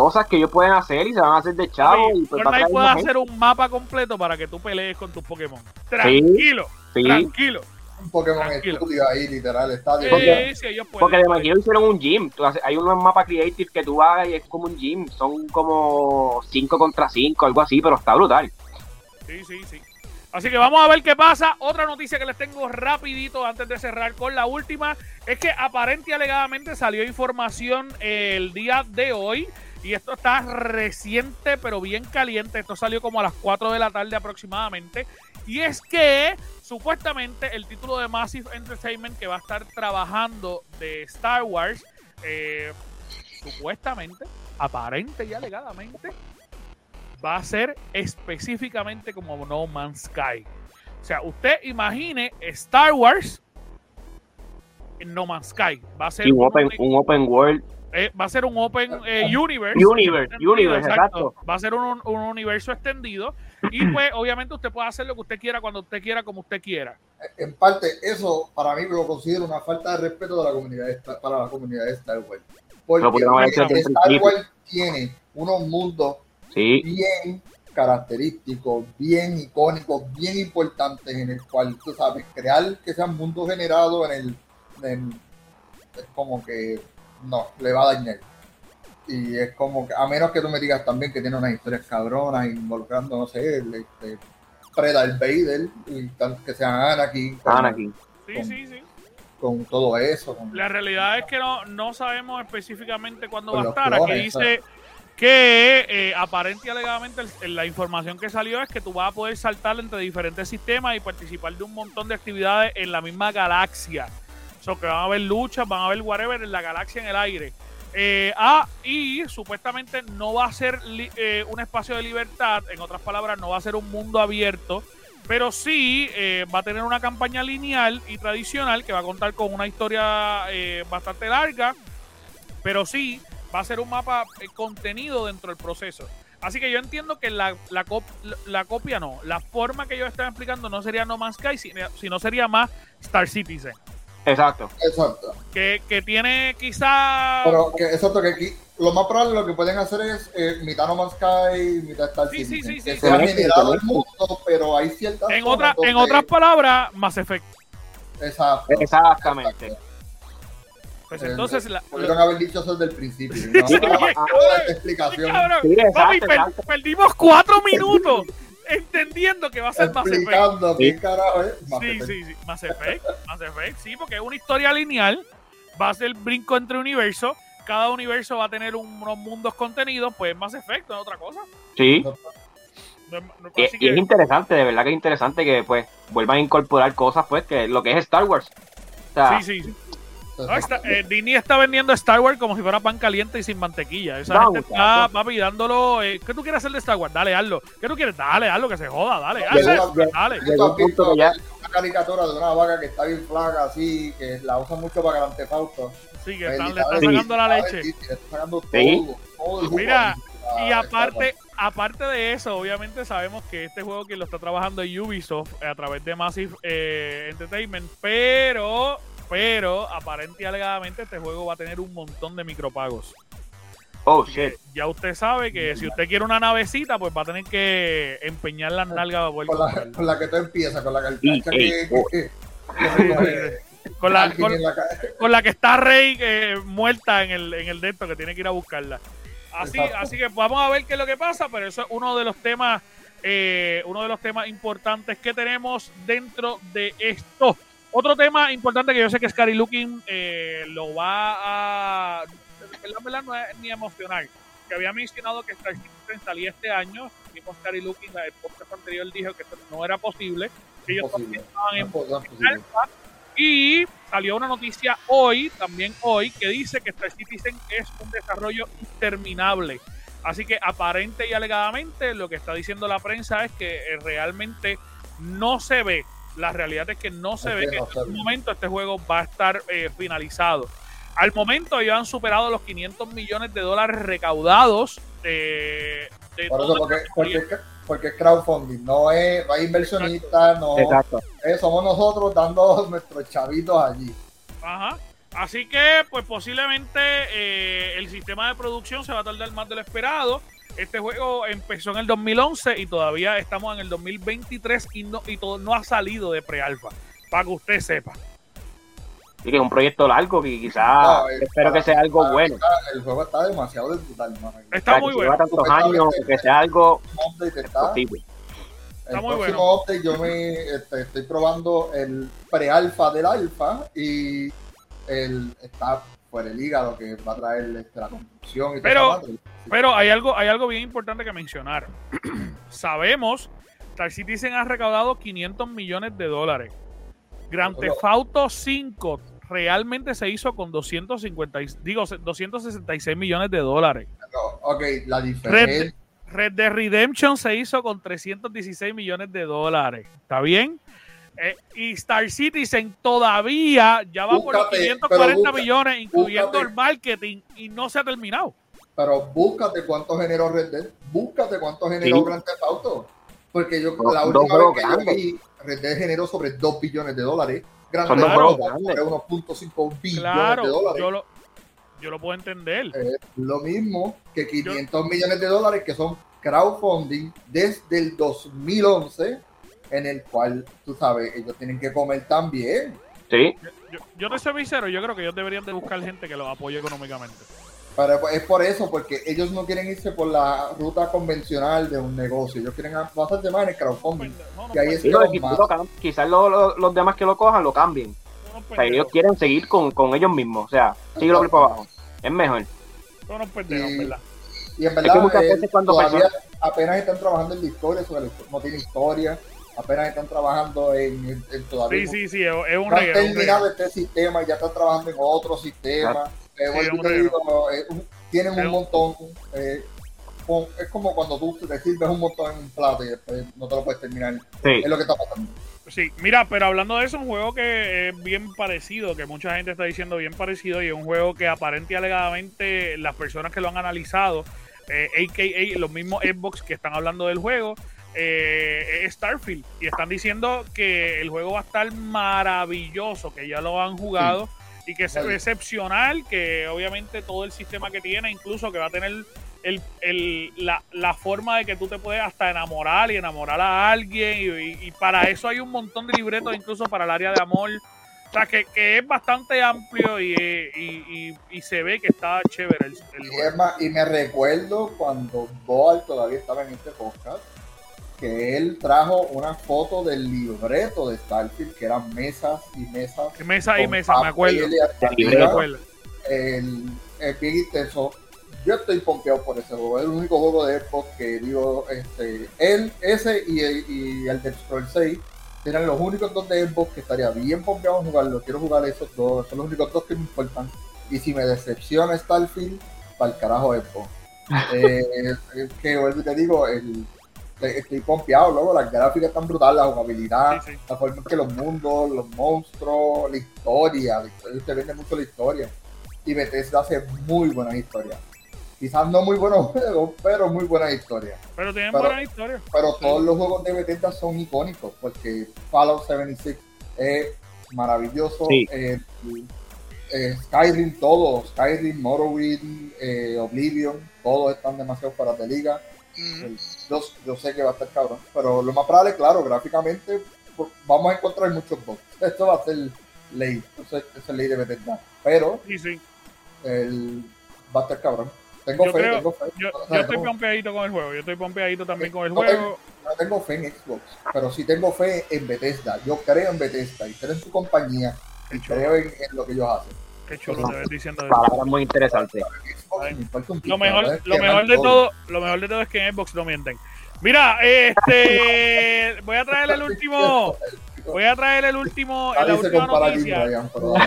cosas que ellos pueden hacer y se van a hacer de chavo. y pues Fortnite puede hacer un mapa completo para que tú pelees con tus Pokémon. Sí. Tranquilo. Sí, tranquilo. Un Pokémon Tranquilo. Studio ahí, literal. Está Porque- Sí, sí, ellos pueden. porque de Hero hicieron un gym. Hay unos mapas creative que tú vas y es como un gym. Son como 5 contra 5, algo así, pero está brutal. Sí, sí, sí. Así que vamos a ver qué pasa. Otra noticia que les tengo rapidito antes de cerrar con la última es que aparente y alegadamente salió información el día de hoy y esto está reciente pero bien caliente. Esto salió como a las 4 de la tarde aproximadamente. Y es que supuestamente el título de Massive Entertainment que va a estar trabajando de Star Wars, eh, supuestamente, aparente y alegadamente, va a ser específicamente como No Man's Sky. O sea, usted imagine Star Wars en No Man's Sky. Va a ser un, open, un open world. Eh, va a ser un Open eh, Universe. Universe, universe, exacto. Va a ser un, un universo extendido. Y pues, obviamente, usted puede hacer lo que usted quiera, cuando usted quiera, como usted quiera. En parte, eso para mí lo considero una falta de respeto de la comunidad de Star- para la comunidad de Star Wars. Porque hecho desde el Star. Wars tiene unos mundos Sí, bien característicos, bien icónicos, bien importantes, en el cual tú sabes, crear que sean mundos generados en el, en- es como que no, le va a dañar. Y es como que, a menos que tú me digas también que tiene unas historias cabronas involucrando, no sé, el, este, Predal Vader, y tal, que sean Anakin, con, Anakin. Sí, Con- sí, sí. con todo eso. con- La realidad es que no, no sabemos específicamente cuándo va a estar. Aquí dice que eh, aparente y alegadamente el- la información que salió es que tú vas a poder saltar entre diferentes sistemas y participar de un montón de actividades en la misma galaxia. O sea, que van a haber luchas, van a haber whatever en la galaxia en el aire. Eh, ah, y supuestamente no va a ser eh, un espacio de libertad, en otras palabras, no va a ser un mundo abierto, pero sí eh, va a tener una campaña lineal y tradicional que va a contar con una historia bastante larga, pero sí va a ser un mapa contenido dentro del proceso. Así que yo entiendo que la, la, la copia no, la forma que yo estaba explicando no sería No Man's Sky, sino sería más Star Citizen, Exacto. Exacto. que, que tiene quizá... Pero que, exacto, que aquí lo más probable lo que pueden hacer es eh, mitad No Man's Sky, mitad Star Sí, sí, sí, que sí. se ha Conecten, generado el mundo, pero hay ciertas en, otra, en otras palabras, Mass Effect. Exacto. Exactamente. Pues Eh, entonces, la, Pudieron haber dicho eso desde el principio. No, Sí, explicación. cabrón, Sí, exacto, papi, perdimos cuatro minutos entendiendo que va a ser Mass Effect. Explicando Sí. qué carajo. Mass Sí, Effect. sí, sí, Mass Effect, Mass Effect, sí, porque es una historia lineal, va a ser brinco entre universos, cada universo va a tener un- unos mundos contenidos, pues Mass Effect, no es otra cosa. Sí. No es- no- Y, es interesante, de verdad que es interesante que pues vuelvan a incorporar cosas pues que lo que es Star Wars. O sea, sí, sí, sí. No, está- eh, Disney está vendiendo Star Wars como si fuera pan caliente y sin mantequilla. Esa No, gente está, papi, dándolo. eh, ¿Qué tú quieres hacer de Star Wars? Dale, hazlo. ¿Qué tú quieres? Dale, hazlo, que se joda, dale. Hazlo, dale. llegó un punto que ya- una caricatura de una vaca que está bien flaca, así, que la usan mucho para el antefausto. Sí, que están, le están Sí. sacando la leche. Sí, le está sacando Sí. todo, el Mira, Y a aparte, aparte de eso, obviamente sabemos que este juego que lo está trabajando Ubisoft a través de Massive eh, Entertainment, pero, pero aparente y alegadamente este juego va a tener un montón de micropagos. Oh, shit. Ya usted sabe que si usted quiere una navecita, pues va a tener que empeñar las nalgas para poder Con la, con la que tú empiezas, con la que, Con la, con, la con la que está Rey eh, muerta en el, en el de esto, que tiene que ir a buscarla. Así, Exacto. así que vamos a ver qué es lo que pasa, pero eso es uno de los temas, eh, uno de los temas importantes que tenemos dentro de esto. Otro tema importante que yo sé que Scary Looking eh, lo va a. En verdad, en no es ni emocional. Que había mencionado que Star Citizen salía este año. Mismo Scary Looking, el podcast anterior dijo que esto no era posible. Que ellos también estaban en No posible. alfa. Y salió una noticia hoy, también hoy, que dice que Star Citizen es un desarrollo interminable. Así que aparente y alegadamente lo que está diciendo la prensa es que eh, realmente no se ve. La realidad es que no se Es ve que en algún momento este juego va a estar eh, finalizado. Al momento ellos han superado los 500 millones de dólares recaudados de, de Por eso, porque, porque, porque es crowdfunding, no, es, no hay inversionistas, no, Exacto. eh, somos nosotros dando nuestros chavitos allí. Ajá. Así que, pues posiblemente eh, el sistema de producción se va a tardar más de lo esperado. Este juego empezó en el 2011 y todavía estamos en el 2023 y no, y todo, no ha salido de pre-alfa. Para que usted sepa. Así que es un proyecto largo que quizás No, espero que sea algo bueno. está- el juego está demasiado de brutal. Está Para muy que lleva bueno. tantos años, que sea algo El está- posible. Está el muy próximo update yo me este, estoy probando el pre-alfa del alfa y el está por el hígado que va a traer este, la construcción y Pero-. Pero hay algo, hay algo bien importante que mencionar. Sabemos, Star Citizen ha recaudado 500 millones de dólares. Grand Pero- Theft Auto 5 realmente se hizo con 250, y- digo, 266 millones de dólares. No, ok, la diferencia. Red Dead Redemption se hizo con 316 millones de dólares. ¿Está bien? Eh, y Star Citizen todavía ya va por los Búscate, 540 pero busca- millones, incluyendo búscate. el marketing, y no se ha terminado. Pero búscate cuánto generó Red Dead, búscate cuánto generó Sí. Grand Theft Auto. Porque yo Dos- la última vez que grandes. yo vi, Red Dead generó sobre 2 billones de dólares. Grand Theft Auto sobre grandes. 1.5 billones Claro, de dólares. yo lo, yo lo puedo entender. Es lo mismo que 500 millones de dólares que son crowdfunding desde el 2011, en el cual, tú sabes, ellos tienen que comer también. Sí, Yo, yo te soy sincero, yo creo que ellos deberían de buscar gente que los apoye económicamente. Pero es por eso, porque ellos no quieren irse por la ruta convencional de un negocio. Ellos quieren pasarse más en el crowdfunding. No, no, Que ahí pues, es que los quizás lo los demás que lo cojan lo cambien. unos O sea, ellos quieren seguir con, con ellos mismos. O sea, síguelo por abajo. Es mejor. unos pendejos, Y- ¿verdad? Y en que verdad, muchas eh, veces cuando todavía personas- apenas están trabajando en la historia, sobre la histo- no tiene historia. Apenas están trabajando en, en- en todavía. Sí, sí, sí, es es un no han terminado reguero. este sistema y ya están trabajando en otro sistema. Eh, Sí, vuelvo es un digo, eh, un- tienen Es un un- montón. eh, con- es como cuando tú te sirves un montón en un plato y después no te lo puedes terminar. Sí. Es lo que está pasando. Sí, mira, pero hablando de eso, un juego que es bien parecido, que mucha gente está diciendo bien parecido, y es un juego que aparente y alegadamente las personas que lo han analizado, eh, a.k.a. los mismos Xbox que están hablando del juego, eh, es Starfield. Y están diciendo que el juego va a estar maravilloso, que ya lo han jugado. Y que es Vale. excepcional, que obviamente todo el sistema que tiene, incluso que va a tener el, el- la, la forma de que tú te puedes hasta enamorar y enamorar a alguien. Y, y- y para eso hay un montón de libretos, incluso para el área de amor. O sea, que, que es bastante amplio y, y- y- se ve que está chévere el, el juego. y me recuerdo cuando Boal todavía estaba en este podcast, que él trajo una foto del libreto de Starfield, que eran mesas y mesas. Mesa y con mesa, me acuerdo. Me acuerdo. el, el bien intenso. Yo estoy pompeado por ese juego. Es el único juego de Xbox que digo, este, él, ese y, y el de Scroll 6 eran los únicos dos de Xbox que estaría bien pompeado en jugarlo. Quiero jugar esos dos, son los únicos dos que me importan. Y si me decepciona Starfield, para el carajo Xbox. Eh, es que vuelvo y te digo, el, estoy pompeado, luego las gráficas están brutales, la jugabilidad, Sí, sí. la forma en que los mundos, los monstruos, la historia, la historia, te vende mucho la historia. Y Bethesda hace muy buenas historias. Quizás no muy buenos juegos, pero muy buena historia. Pero tienen Pero- buena historia. Pero todos los juegos de Bethesda son icónicos porque Fallout 76 es maravilloso. Sí. eh, eh, Skyrim, todo, Skyrim, Morrowind, eh, Oblivion, todos están demasiado para de liga. El- Yo, yo sé que va a estar cabrón, pero lo más probable, claro, gráficamente pues, vamos a encontrar muchos bugs. Esto va a ser ley, eso es, ley de Bethesda. Pero Sí, sí. el, va a estar cabrón. Tengo Yo fe, creo- tengo fe. Yo, O yo sea, estoy no- pompeadito con el juego. Yo estoy pompeadito también con el No juego. no tengo fe en Xbox, pero sí tengo fe en Bethesda. Yo creo en Bethesda y creo en su compañía y creo en, en lo que ellos hacen. Qué chulo te ves diciendo eso. Palabras muy interesantes. Lo mejor, lo Que mejor de todo, lo mejor de todo es que en Xbox no mienten. Mira, este voy a traer el último, voy a traer el último, la última noticia.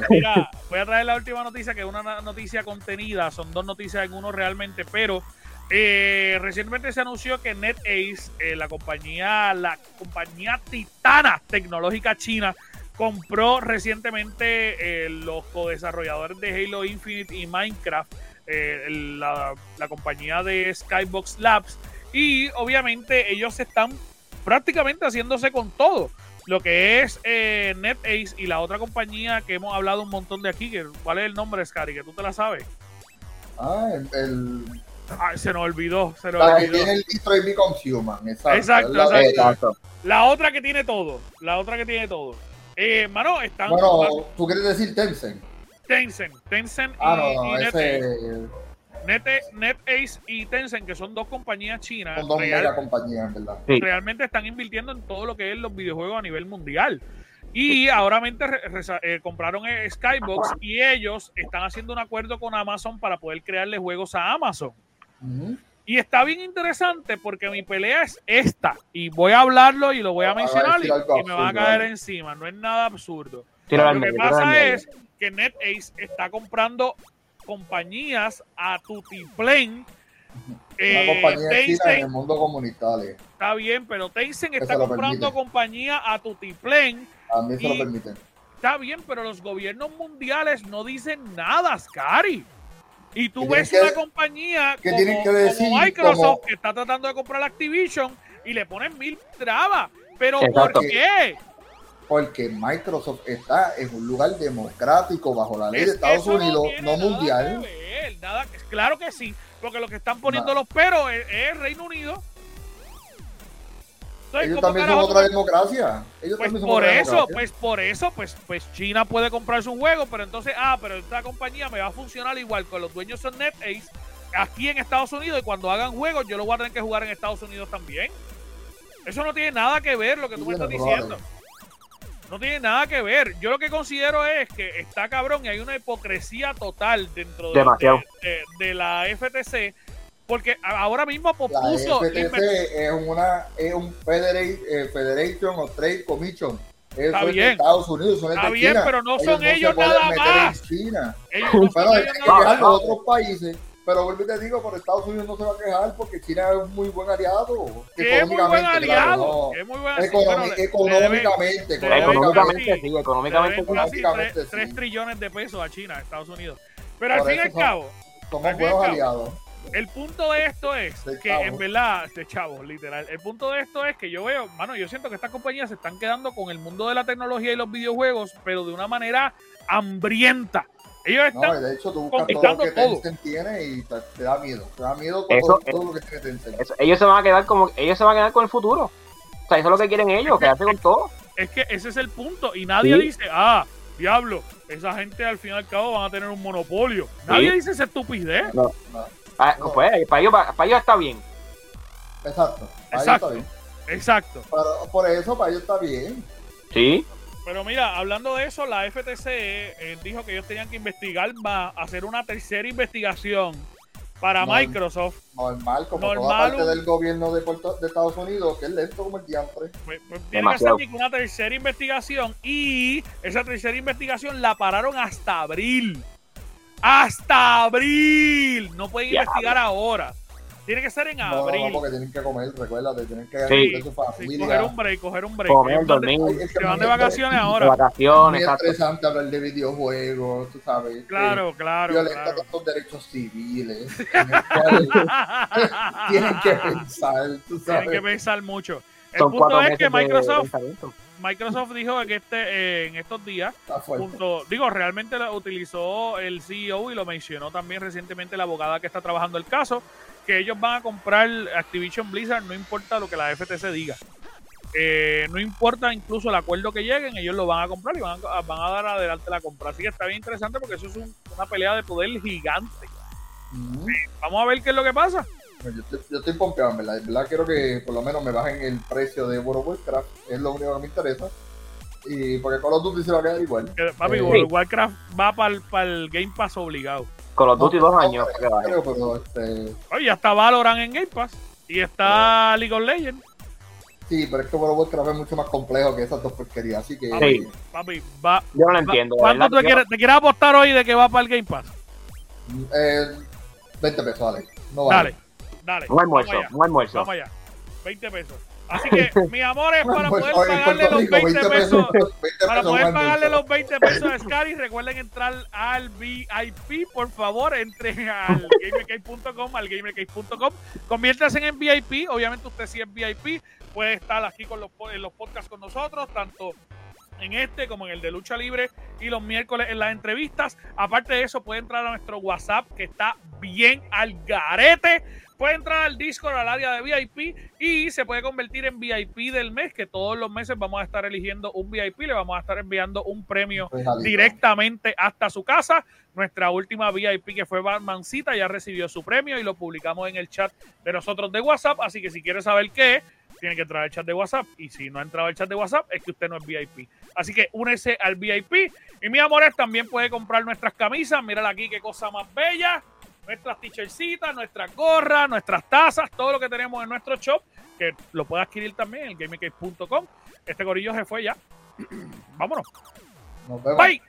Mira, voy a traer la última noticia, que es una na- noticia contenida, son dos noticias en uno realmente, pero eh, recientemente se anunció que NetAce, eh, la compañía, la compañía titana tecnológica china, compró recientemente eh, los co-desarrolladores de Halo Infinite y Minecraft, eh, la, la compañía de Skybox Labs, y obviamente ellos están prácticamente haciéndose con todo lo que es eh, NetAce y la otra compañía que hemos hablado un montón de aquí, que, ¿cuál es el nombre, Scary? Que tú te la sabes. Ah, el, el- Ay, se nos olvidó, se nos la que olvidó. tiene el Detroit Become Human. Exacto. Exacto, la Exacto. La otra que tiene todo, la otra que tiene todo. Eh, mano, están Bueno, tú quieres decir Tencent. Tencent, Tencent y, Ah, no, y no, NetAce. ese Nete- NetAce y Tencent, que son dos compañías chinas, son dos real- compañías, en verdad. Sí. realmente están invirtiendo en todo lo que es los videojuegos a nivel mundial. Y ahora mente re- resa- eh, compraron Skybox y ellos están haciendo un acuerdo con Amazon para poder crearle juegos a Amazon. Ujú. Y está bien interesante porque mi pelea es esta. Y voy a hablarlo y lo voy a mencionar y, me va a caer encima. No es nada absurdo. Tíralo Lo que pasa es que NetAce está comprando compañías a Tutiplén. Una Eh, compañía china en Tencent el mundo comunitario. está bien, pero Tencent está comprando compañía a Tutiplén. A mí se lo permiten. Está bien, pero los gobiernos mundiales no dicen nada, Scary. Y tú ¿Qué ves una compañía qué como, tienen que decir? como Microsoft Como- que está tratando de comprar Activision y le ponen mil trabas. Pero Exacto. ¿por qué? Porque Microsoft está en un lugar democrático bajo la ley Es de Estados Unidos, no nada mundial. que ver, nada que- claro que sí, porque lo que están poniendo los peros es, es Reino Unido. Ellos ¿cómo también son otra democracia. Ellos Pues también son por otra eso, democracia. pues por eso, pues, pues China puede comprarse un juego, pero entonces, ah, pero esta compañía me va a funcionar igual con los dueños son NetAce aquí en Estados Unidos y cuando hagan juegos yo lo voy a tener que jugar en Estados Unidos también. Eso no tiene nada que ver lo que tú me estás diciendo. No tiene nada que ver. Yo lo que considero es que está cabrón y hay una hipocresía total dentro de, Demasiado. de- de la FTC porque ahora mismo La pospuso FTC es una es un eh, Federation of Trade Commission. Eso Está es de bien. Estados Unidos, son Está de bien, China. pero no son se ellos nada más. China. ellos no Bueno, hay ellos que nada quejar más. los otros países. Pero vuelvo y te digo, por Estados Unidos no se va a quejar porque China es un muy buen aliado. que es muy buen aliado, que es muy buen no. debe- económicamente, Económicamente sí. económicamente tres- trillones de pesos a China, a Estados Unidos. Pero al Por fin y al cabo, somos Al al buenos aliados. El punto de esto es De que chavos. en verdad, de chavos, literal, el punto de esto es que yo veo, mano, yo siento que estas compañías se están quedando con el mundo de la tecnología y los videojuegos, pero de una manera hambrienta. Ellos No, están de hecho, tú buscas todo conquistando lo que todo. Tencent tiene y te, te da miedo. Te da miedo todo, Eso- todo lo que tiene Tencent. Eso- ellos se van a quedar como ellos se van a quedar con el futuro. O sea, eso es lo que quieren ellos, quedarse con todo. es que ese es el punto. Y nadie Sí. dice, ah, diablo, esa gente al fin y al cabo van a tener un monopolio. Nadie Sí. dice esa estupidez. No, Ah, No. pues, para ellos, para, ellos está bien. exacto. Para Exacto. ellos está bien. Exacto. Pero por eso, para ellos está bien. Sí. Pero mira, hablando de eso, la FTC eh, dijo que ellos tenían que investigar más, hacer una tercera investigación para Microsoft. Normal, como Normal, toda parte un- del gobierno de, Puerto- de Estados Unidos, que es lento como el diantre. Pues, pues, tiene que hacer una tercera investigación y esa tercera investigación la pararon hasta abril. Hasta abril. No pueden investigar ahora. Tiene que ser en No, no, abril. no, porque tienen que comer, recuérdate, tienen que Sí. su Sí, coger un break, coger un break. Comer, dormir, es Se van de muy- vacaciones de ahora. vacaciones, Muy exacto. estresante hablar de videojuegos, tú sabes. Claro, claro, Violenta claro. con los derechos civiles. tienen que pensar, tú Tienen que sabes. pensar mucho. El Son punto es que Microsoft. Microsoft dijo que este, eh, en estos días, junto, digo, realmente lo utilizó el CEO y lo mencionó también recientemente la abogada que está trabajando el caso, que ellos van a comprar Activision Blizzard, no importa lo que la FTC diga. Eh, no importa incluso el acuerdo que lleguen, ellos lo van a comprar y van a, van a dar adelante la compra. Así que está bien interesante porque eso es un- una pelea de poder gigante. Vamos a ver qué es lo que pasa. Yo estoy, yo estoy pompeado, en verdad. En verdad quiero que por lo menos me bajen el precio de World of Warcraft. Es lo único que me interesa. Y porque Call of Duty se va a quedar igual. Papi, Eh, World of Warcraft va para el Game Pass obligado. Con los Duty dos No, años. no, que baje. creo, pero este, Oye, ya está Valorant en Game Pass y está League of Legends. sí, pero es que World of Warcraft es mucho más complejo que esas dos porquerías. Así que Sí. Papi, va. Yo no lo va- entiendo. ¿Cuánto tú quieres, te quieres apostar hoy de que va para el Game Pass? eh, 20 pesos, dale. No vale. Dale, dale. Un almuerzo, un almuerzo. Vamos allá. 20 pesos. Así que, mi amor, es para poder oye, pagarle los Rico, 20 pesos. 20 Para poder pagarle los 20 pesos a Scary, recuerden entrar al VIP, por favor, entren al gamercase.com, al gamercase.com, conviértanse en VIP, obviamente usted si es VIP, puede estar aquí con los, en los podcasts con nosotros, tanto en este como en el de lucha libre y los miércoles en las entrevistas. Aparte de eso, puede entrar a nuestro WhatsApp que está bien al garete. Puede entrar al Discord, al área de VIP y se puede convertir en VIP del mes, que todos los meses vamos a estar eligiendo un VIP, le vamos a estar enviando un premio Regalito. directamente hasta su casa. Nuestra última VIP que fue Batmancita ya recibió su premio y lo publicamos en el chat de nosotros de WhatsApp. Así que si quiere saber qué es, tiene que entrar al chat de WhatsApp. Y si no ha entrado al chat de WhatsApp, es que usted no es VIP. Así que únese al VIP. Y mi amores, también puede comprar nuestras camisas. Mírala aquí, qué cosa más bella nuestras t-shirtsitas, nuestras gorras, nuestras tazas, todo lo que tenemos en nuestro shop, que lo puedes adquirir también en gamingcase.com. Este gorillo se fue ya. Vámonos. Nos vemos. Bye.